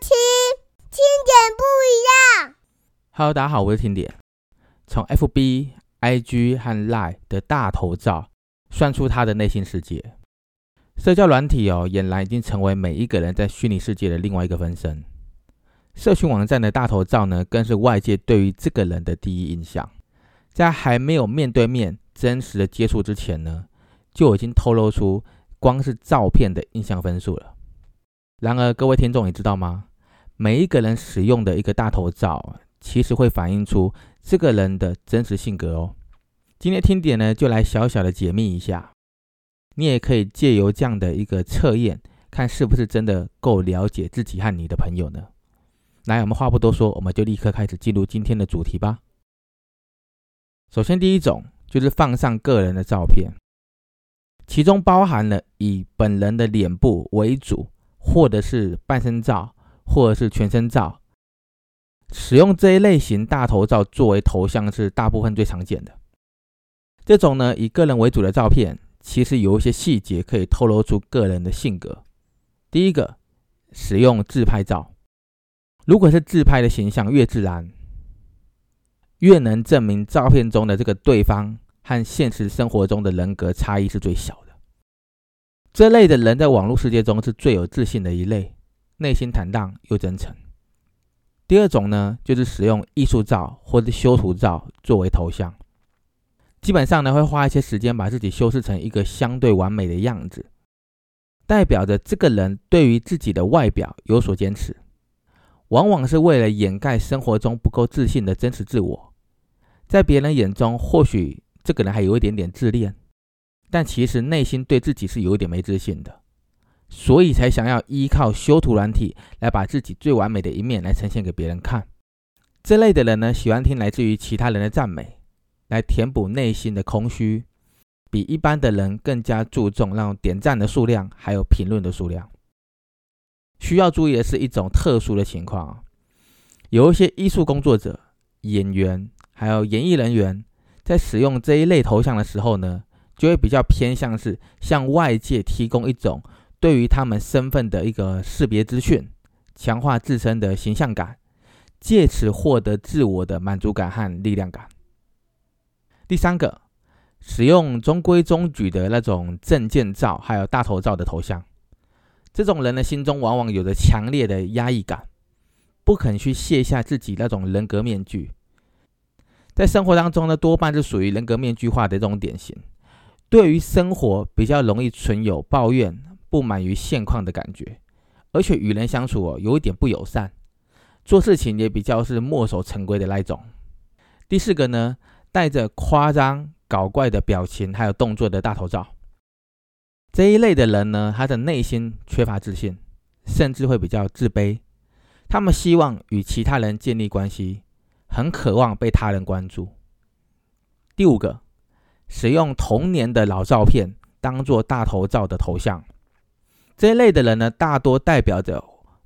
听听点不一样。Hello，大家好，我是听点。从 FB、IG 和 Line 的大头照算出他的内心世界。社交软体哦，俨然已经成为每一个人在虚拟世界的另外一个分身。社群网站的大头照呢，更是外界对于这个人的第一印象。在还没有面对面真实的接触之前呢，就已经透露出光是照片的印象分数了。然而，各位听众，你知道吗？每一个人使用的一个大头照，其实会反映出这个人的真实性格哦。今天听点呢，就来小小的解密一下。你也可以借由这样的一个测验，看是不是真的够了解自己和你的朋友呢？来，我们话不多说，我们就立刻开始进入今天的主题吧。首先，第一种就是放上个人的照片，其中包含了以本人的脸部为主，或者是半身照，或者是全身照。使用这一类型大头照作为头像是大部分最常见的。这种呢，以个人为主的照片。其实有一些细节可以透露出个人的性格。第一个，使用自拍照，如果是自拍的形象越自然，越能证明照片中的这个对方和现实生活中的人格差异是最小的。这类的人在网络世界中是最有自信的一类，内心坦荡又真诚。第二种呢，就是使用艺术照或者修图照作为头像。基本上呢，会花一些时间把自己修饰成一个相对完美的样子，代表着这个人对于自己的外表有所坚持，往往是为了掩盖生活中不够自信的真实自我。在别人眼中，或许这个人还有一点点自恋，但其实内心对自己是有点没自信的，所以才想要依靠修图软体来把自己最完美的一面来呈现给别人看。这类的人呢，喜欢听来自于其他人的赞美。来填补内心的空虚，比一般的人更加注重让点赞的数量，还有评论的数量。需要注意的是一种特殊的情况有一些艺术工作者、演员，还有演艺人员，在使用这一类头像的时候呢，就会比较偏向是向外界提供一种对于他们身份的一个识别资讯，强化自身的形象感，借此获得自我的满足感和力量感。第三个，使用中规中矩的那种证件照，还有大头照的头像，这种人的心中往往有着强烈的压抑感，不肯去卸下自己那种人格面具。在生活当中呢，多半是属于人格面具化的这种典型，对于生活比较容易存有抱怨、不满于现况的感觉，而且与人相处，有一点不友善，做事情也比较是墨守成规的那一种。第四个呢？带着夸张搞怪的表情还有动作的大头照，这一类的人呢，他的内心缺乏自信，甚至会比较自卑。他们希望与其他人建立关系，很渴望被他人关注。第五个，使用童年的老照片当做大头照的头像，这一类的人呢，大多代表着，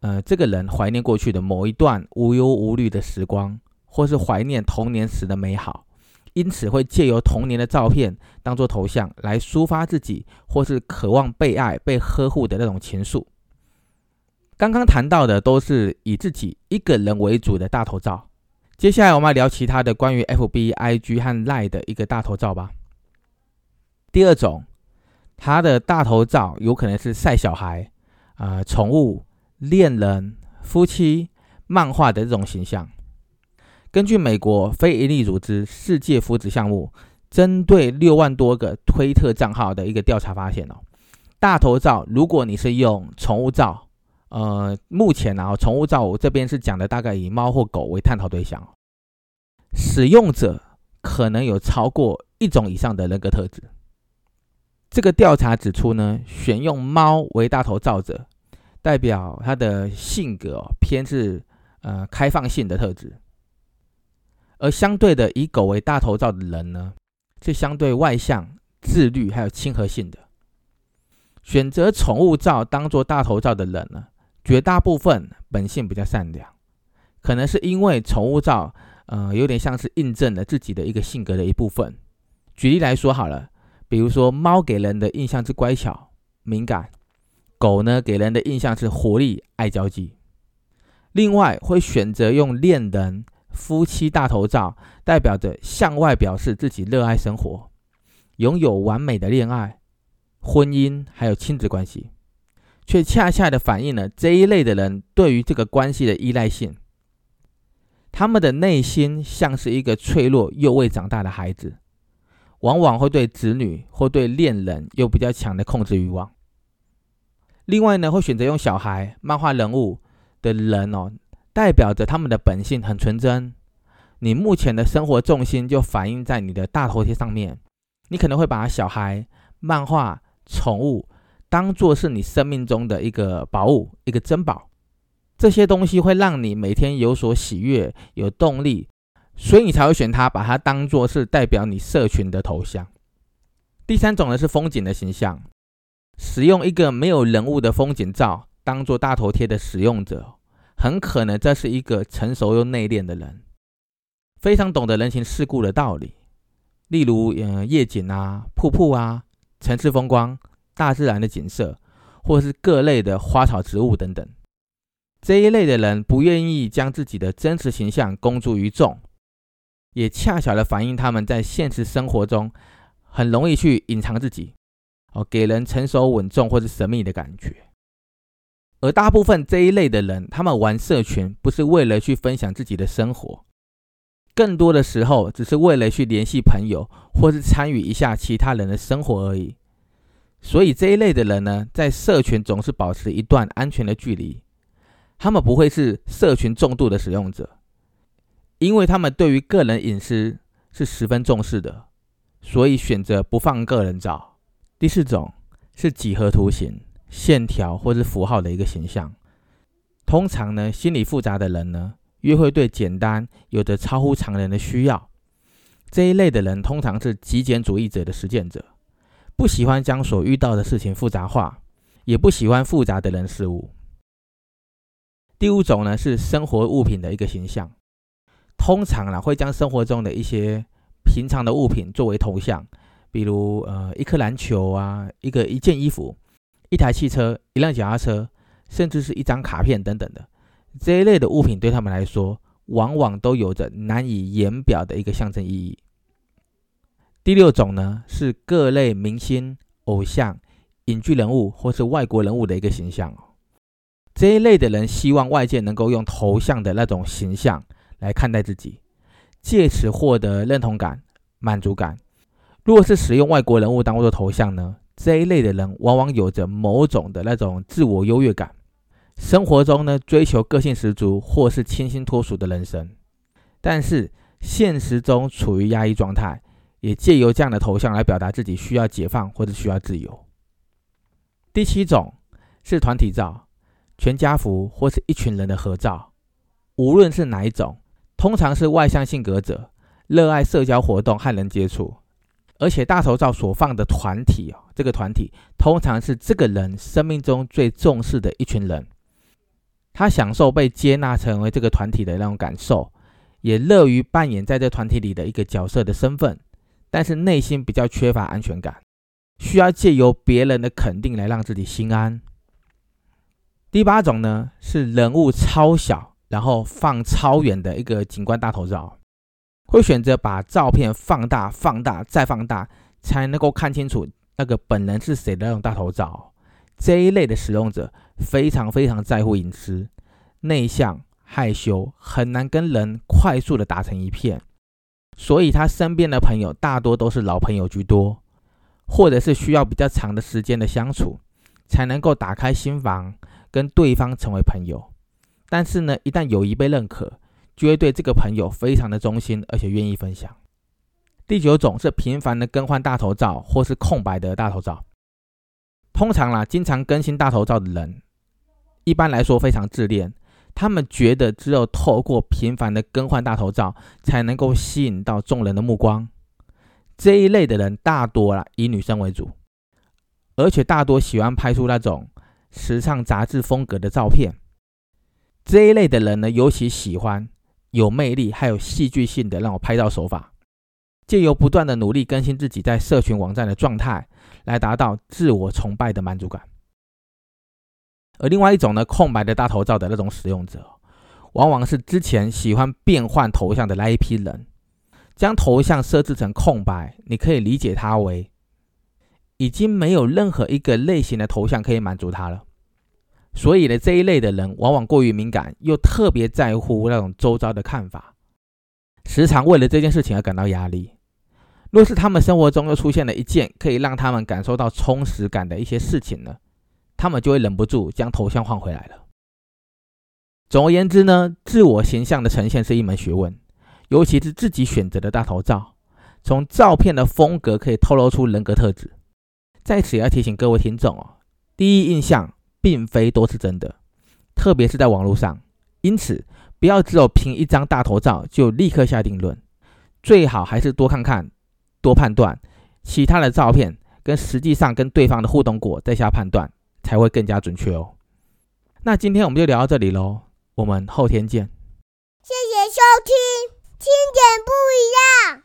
呃，这个人怀念过去的某一段无忧无虑的时光，或是怀念童年时的美好。因此，会借由童年的照片当做头像来抒发自己，或是渴望被爱、被呵护的那种情愫。刚刚谈到的都是以自己一个人为主的大头照。接下来，我们来聊其他的关于 F B I G 和 Lie 的一个大头照吧。第二种，他的大头照有可能是晒小孩、啊宠物、恋人、夫妻、漫画的这种形象。根据美国非营利组织世界福祉项目针对六万多个推特账号的一个调查发现哦，大头照如果你是用宠物照，呃，目前啊，宠物照我这边是讲的大概以猫或狗为探讨对象，使用者可能有超过一种以上的人格特质。这个调查指出呢，选用猫为大头照者，代表他的性格偏是呃开放性的特质。而相对的，以狗为大头照的人呢，是相对外向、自律，还有亲和性的。选择宠物照当做大头照的人呢，绝大部分本性比较善良，可能是因为宠物照，呃，有点像是印证了自己的一个性格的一部分。举例来说好了，比如说猫给人的印象是乖巧、敏感，狗呢给人的印象是活力、爱交际。另外，会选择用恋人、夫妻大头照，代表着向外表示自己热爱生活，拥有完美的恋爱、婚姻还有亲子关系，却恰恰的反映了这一类的人对于这个关系的依赖性。他们的内心像是一个脆弱又未长大的孩子，往往会对子女或对恋人有比较强的控制欲望。另外呢，会选择用小孩、漫画人物。的人哦，代表着他们的本性很纯真。你目前的生活重心就反映在你的大头贴上面。你可能会把小孩、漫画、宠物当做是你生命中的一个宝物、一个珍宝。这些东西会让你每天有所喜悦、有动力，所以你才会选它，把它当做是代表你社群的头像。第三种呢是风景的形象，使用一个没有人物的风景照。当做大头贴的使用者，很可能这是一个成熟又内敛的人，非常懂得人情世故的道理，例如，嗯，夜景啊、瀑布啊、城市风光、大自然的景色，或是各类的花草植物等等。这一类的人不愿意将自己的真实形象公诸于众，也恰巧的反映他们在现实生活中很容易去隐藏自己，哦，给人成熟稳重或是神秘的感觉。而大部分这一类的人，他们玩社群不是为了去分享自己的生活，更多的时候只是为了去联系朋友，或是参与一下其他人的生活而已。所以这一类的人呢，在社群总是保持一段安全的距离，他们不会是社群重度的使用者，因为他们对于个人隐私是十分重视的，所以选择不放个人照。第四种是几何图形。线条或是符号的一个形象，通常呢，心理复杂的人呢，越会对简单有着超乎常人的需要。这一类的人通常是极简主义者的实践者，不喜欢将所遇到的事情复杂化，也不喜欢复杂的人事物。第五种呢，是生活物品的一个形象，通常呢，会将生活中的一些平常的物品作为头像，比如呃，一颗篮球啊，一个一件衣服。一台汽车、一辆脚踏车，甚至是一张卡片等等的这一类的物品，对他们来说，往往都有着难以言表的一个象征意义。第六种呢，是各类明星、偶像、影剧人物或是外国人物的一个形象。这一类的人希望外界能够用头像的那种形象来看待自己，借此获得认同感、满足感。如果是使用外国人物当做头像呢？这一类的人往往有着某种的那种自我优越感，生活中呢追求个性十足或是清新脱俗的人生，但是现实中处于压抑状态，也借由这样的头像来表达自己需要解放或者需要自由。第七种是团体照，全家福或是一群人的合照，无论是哪一种，通常是外向性格者，热爱社交活动和人接触。而且大头照所放的团体哦，这个团体通常是这个人生命中最重视的一群人，他享受被接纳成为这个团体的那种感受，也乐于扮演在这团体里的一个角色的身份，但是内心比较缺乏安全感，需要借由别人的肯定来让自己心安。第八种呢是人物超小，然后放超远的一个景观大头照。会选择把照片放大、放大再放大，才能够看清楚那个本人是谁的那种大头照。这一类的使用者非常非常在乎隐私，内向、害羞，很难跟人快速的打成一片。所以他身边的朋友大多都是老朋友居多，或者是需要比较长的时间的相处，才能够打开心房跟对方成为朋友。但是呢，一旦友谊被认可，就会对这个朋友非常的忠心，而且愿意分享。第九种是频繁的更换大头照或是空白的大头照。通常啦，经常更新大头照的人，一般来说非常自恋，他们觉得只有透过频繁的更换大头照，才能够吸引到众人的目光。这一类的人大多啦以女生为主，而且大多喜欢拍出那种时尚杂志风格的照片。这一类的人呢，尤其喜欢。有魅力还有戏剧性的让我拍照手法，借由不断的努力更新自己在社群网站的状态，来达到自我崇拜的满足感。而另外一种呢，空白的大头照的那种使用者，往往是之前喜欢变换头像的那一批人。将头像设置成空白，你可以理解它为已经没有任何一个类型的头像可以满足他了。所以呢，这一类的人往往过于敏感，又特别在乎那种周遭的看法，时常为了这件事情而感到压力。若是他们生活中又出现了一件可以让他们感受到充实感的一些事情呢，他们就会忍不住将头像换回来了。总而言之呢，自我形象的呈现是一门学问。尤其是自己选择的大头照，从照片的风格可以透露出人格特质。在此要提醒各位听众哦，第一印象并非都是真的，特别是在网络上。因此，不要只有凭一张大头照就立刻下定论，最好还是多看看、多判断其他的照片，跟实际上跟对方的互动过再下判断，才会更加准确哦。那今天我们就聊到这里喽，我们后天见。谢谢收听。听点不一样。